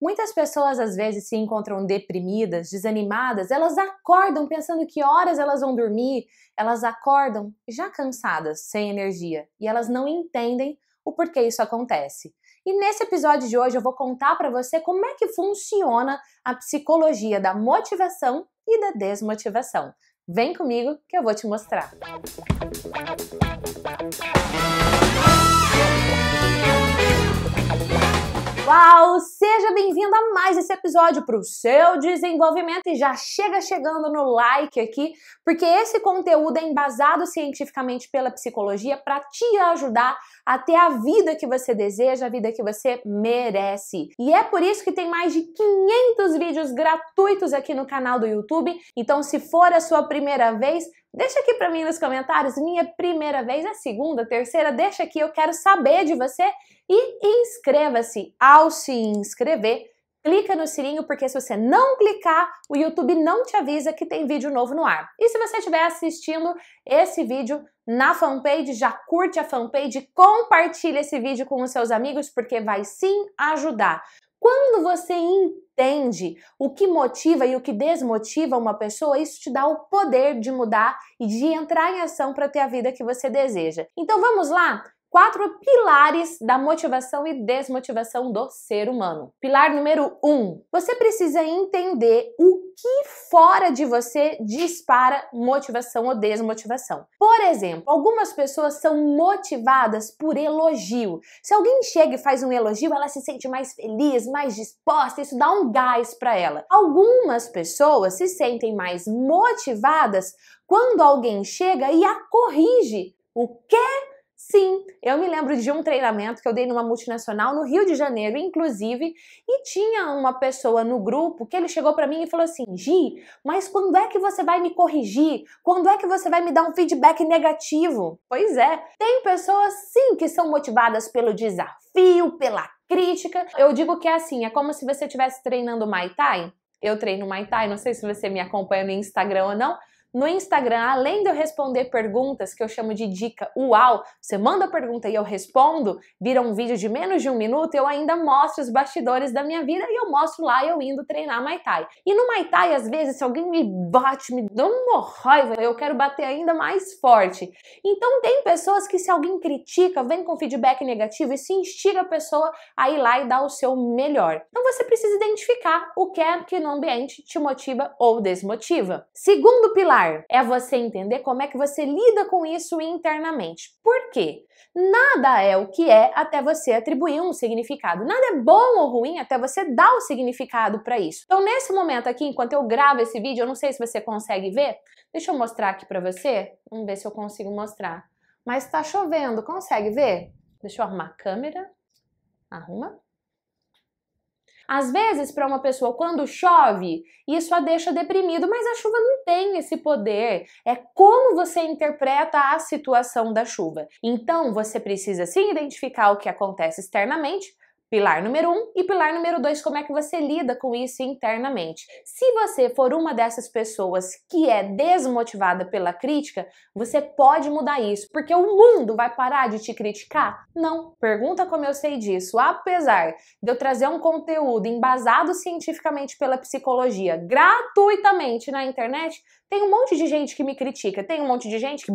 Muitas pessoas às vezes se encontram deprimidas, desanimadas, elas acordam pensando que horas elas vão dormir, elas acordam já cansadas, sem energia, e elas não entendem o porquê isso acontece. E nesse episódio de hoje eu vou contar para você como é que funciona a psicologia da motivação e da desmotivação. Vem comigo que eu vou te mostrar. Uau! Bem-vindo a mais esse episódio para o seu desenvolvimento e já chega chegando no like aqui, porque esse conteúdo é embasado cientificamente pela psicologia para te ajudar a ter a vida que você deseja, a vida que você merece. E é por isso que tem mais de 500 vídeos gratuitos aqui no canal do YouTube. Então, se for a sua primeira vez, Deixa aqui para mim nos comentários, minha primeira vez, é segunda, terceira, deixa aqui, eu quero saber de você e inscreva-se. Ao se inscrever, clica no sininho, porque se você não clicar, o YouTube não te avisa que tem vídeo novo no ar. E se você estiver assistindo esse vídeo na fanpage, já curte a fanpage, compartilha esse vídeo com os seus amigos, porque vai sim ajudar. Quando você entende o que motiva e o que desmotiva uma pessoa, isso te dá o poder de mudar e de entrar em ação para ter a vida que você deseja. Então vamos lá? Quatro pilares da motivação e desmotivação do ser humano. Pilar número um: você precisa entender o que fora de você dispara motivação ou desmotivação. Por exemplo, algumas pessoas são motivadas por elogio. Se alguém chega e faz um elogio, ela se sente mais feliz, mais disposta, isso dá um gás para ela. Algumas pessoas se sentem mais motivadas quando alguém chega e a corrige. O que Sim, eu me lembro de um treinamento que eu dei numa multinacional no Rio de Janeiro, inclusive, e tinha uma pessoa no grupo que ele chegou para mim e falou assim: Gi, mas quando é que você vai me corrigir? Quando é que você vai me dar um feedback negativo? Pois é, tem pessoas sim que são motivadas pelo desafio, pela crítica. Eu digo que é assim: é como se você estivesse treinando Muay Thai. Eu treino Muay Thai, não sei se você me acompanha no Instagram ou não, no Instagram, além de eu responder perguntas que eu chamo de dica uau, você manda a pergunta e eu respondo, vira um vídeo de menos de um minuto, eu ainda mostro os bastidores da minha vida e eu mostro lá eu indo treinar Muay Thai. E no Muay Thai, às vezes, se alguém me bate, me dá uma raiva, eu quero bater ainda mais forte. Então tem pessoas que se alguém critica, vem com feedback negativo e se instiga a pessoa a ir lá e dar o seu melhor. Então você precisa identificar o que é que no ambiente te motiva ou desmotiva. Segundo pilar, é você entender como é que você lida com isso internamente. Por quê? Nada é o que é até você atribuir um significado. Nada é bom ou ruim até você dar o significado para isso. Então, nesse momento aqui, enquanto eu gravo esse vídeo, eu não sei se você consegue ver. Deixa eu mostrar aqui para você. Vamos ver se eu consigo mostrar. Mas tá chovendo, consegue ver? Deixa eu arrumar a câmera. Arruma. Às vezes, para uma pessoa, quando chove, isso a deixa deprimido, mas a chuva não tem esse poder. É como você interpreta a situação da chuva. Então, você precisa sim identificar o que acontece externamente Pilar número um e pilar número dois, como é que você lida com isso internamente. Se você for uma dessas pessoas que é desmotivada pela crítica, você pode mudar isso, porque o mundo vai parar de te criticar? Não. Pergunta como eu sei disso. Apesar de eu trazer um conteúdo embasado cientificamente pela psicologia gratuitamente na internet, tem um monte de gente que me critica, tem um monte de gente que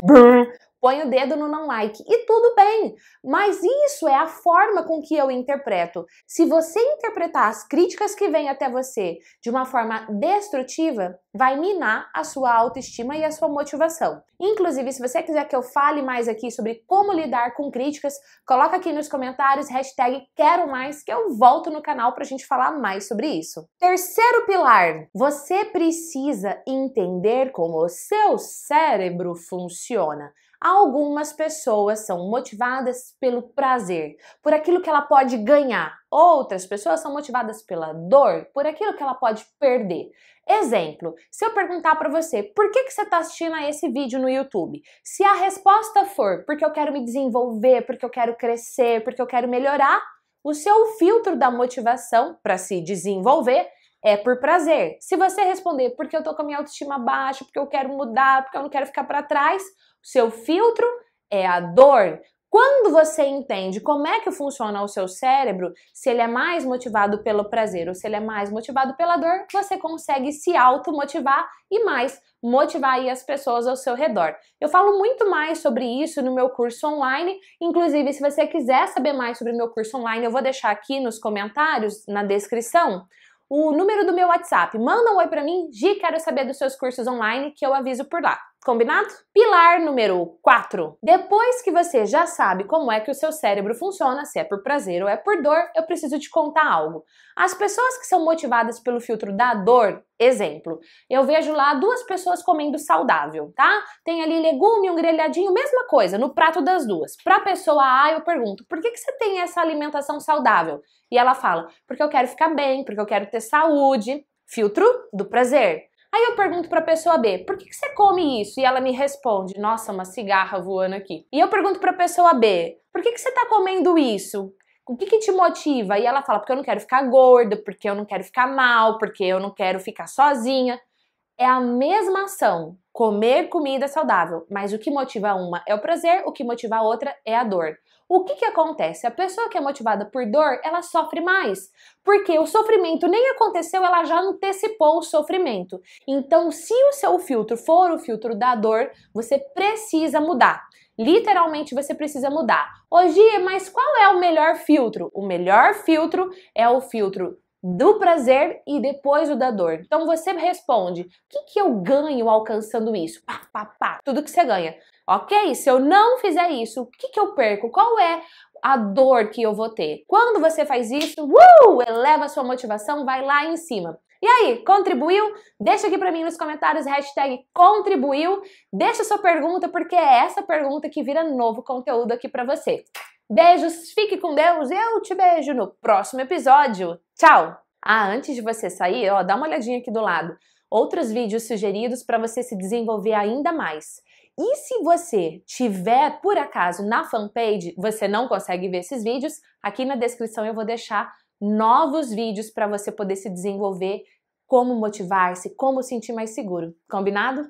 põe o dedo no não like e tudo bem, mas isso é a forma com que eu interpreto. Se você interpretar as críticas que vêm até você de uma forma destrutiva, vai minar a sua autoestima e a sua motivação. Inclusive, se você quiser que eu fale mais aqui sobre como lidar com críticas, coloca aqui nos comentários hashtag quero mais que eu volto no canal para a gente falar mais sobre isso. Terceiro pilar, você precisa entender como o seu cérebro funciona. Algumas pessoas são motivadas pelo prazer, por aquilo que ela pode ganhar. Outras pessoas são motivadas pela dor, por aquilo que ela pode perder. Exemplo, se eu perguntar para você por que, que você está assistindo a esse vídeo no YouTube, se a resposta for porque eu quero me desenvolver, porque eu quero crescer, porque eu quero melhorar, o seu filtro da motivação para se desenvolver é por prazer. Se você responder porque eu tô com a minha autoestima baixa, porque eu quero mudar, porque eu não quero ficar para trás, o seu filtro é a dor. Quando você entende como é que funciona o seu cérebro, se ele é mais motivado pelo prazer ou se ele é mais motivado pela dor, você consegue se automotivar e mais motivar as pessoas ao seu redor. Eu falo muito mais sobre isso no meu curso online, inclusive se você quiser saber mais sobre o meu curso online, eu vou deixar aqui nos comentários, na descrição, o número do meu WhatsApp. Manda um oi para mim, Gi, quero saber dos seus cursos online que eu aviso por lá. Combinado? Pilar número 4. Depois que você já sabe como é que o seu cérebro funciona, se é por prazer ou é por dor, eu preciso te contar algo. As pessoas que são motivadas pelo filtro da dor, exemplo, eu vejo lá duas pessoas comendo saudável, tá? Tem ali legume, um grelhadinho, mesma coisa, no prato das duas. Pra pessoa A, eu pergunto, por que, que você tem essa alimentação saudável? E ela fala, porque eu quero ficar bem, porque eu quero ter saúde. Filtro do prazer. Aí eu pergunto para a pessoa B, por que, que, você come isso? E ela me responde, nossa, uma cigarra voando aqui. E eu pergunto para a pessoa B, por que, que você está comendo isso? O que, que te motiva? E ela fala, porque eu não quero ficar gorda, porque eu não quero ficar mal, porque eu não quero ficar sozinha. É a mesma ação, comer comida saudável, mas o que motiva uma é o prazer, o que motiva a outra é a dor. O que, que acontece? A pessoa que é motivada por dor, ela sofre mais, porque o sofrimento nem aconteceu, ela já antecipou o sofrimento. Então, se o seu filtro for o filtro da dor, você precisa mudar. Literalmente você precisa mudar. Hoje, mas qual é o melhor filtro? O melhor filtro é o filtro do prazer e depois o da dor. Então você responde: o que, que eu ganho alcançando isso? Pá, pá, pá, tudo que você ganha. Ok? Se eu não fizer isso, o que, que eu perco? Qual é a dor que eu vou ter? Quando você faz isso, uh, eleva a sua motivação, vai lá em cima. E aí, contribuiu? Deixa aqui para mim nos comentários hashtag contribuiu. Deixa sua pergunta, porque é essa pergunta que vira novo conteúdo aqui para você. Beijos, fique com Deus eu te beijo no próximo episódio. Tchau! Ah, antes de você sair, ó, dá uma olhadinha aqui do lado. Outros vídeos sugeridos para você se desenvolver ainda mais. E se você tiver, por acaso, na fanpage, você não consegue ver esses vídeos, aqui na descrição eu vou deixar novos vídeos para você poder se desenvolver, como motivar-se, como sentir mais seguro. Combinado?